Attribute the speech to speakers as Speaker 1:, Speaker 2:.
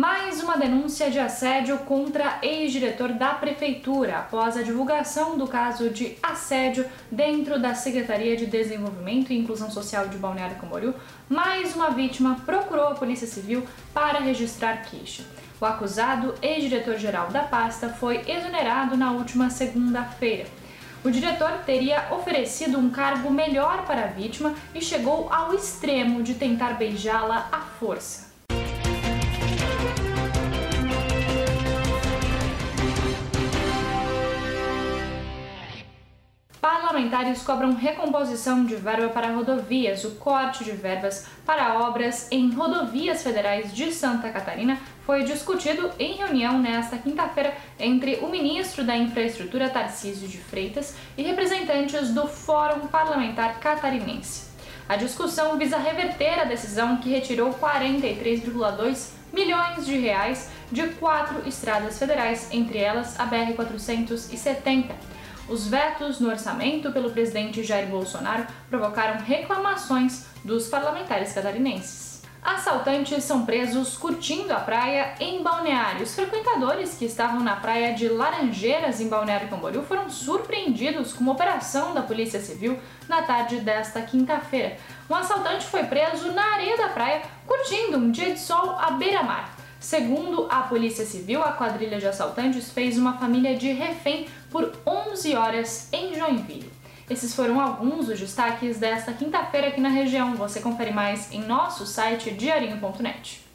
Speaker 1: Mais uma denúncia de assédio contra ex-diretor da prefeitura após a divulgação do caso de assédio dentro da Secretaria de Desenvolvimento e Inclusão Social de Balneário Camboriú. Mais uma vítima procurou a Polícia Civil para registrar queixa. O acusado, ex-diretor-geral da pasta, foi exonerado na última segunda-feira. O diretor teria oferecido um cargo melhor para a vítima e chegou ao extremo de tentar beijá-la à força. Parlamentares cobram recomposição de verba para rodovias. O corte de verbas para obras em rodovias federais de Santa Catarina foi discutido em reunião nesta quinta-feira entre o ministro da Infraestrutura Tarcísio de Freitas e representantes do Fórum Parlamentar Catarinense. A discussão visa reverter a decisão que retirou 43,2 milhões de reais de quatro estradas federais, entre elas a BR 470 os vetos no orçamento pelo presidente Jair Bolsonaro provocaram reclamações dos parlamentares catarinenses. Assaltantes são presos curtindo a praia em Balneário. Os frequentadores que estavam na praia de Laranjeiras, em Balneário Camboriú, foram surpreendidos com uma operação da Polícia Civil na tarde desta quinta-feira. Um assaltante foi preso na areia da praia curtindo um dia de sol à beira-mar. Segundo a Polícia Civil, a quadrilha de assaltantes fez uma família de refém por 11 horas em Joinville. Esses foram alguns dos destaques desta quinta-feira aqui na região. Você confere mais em nosso site diarinho.net.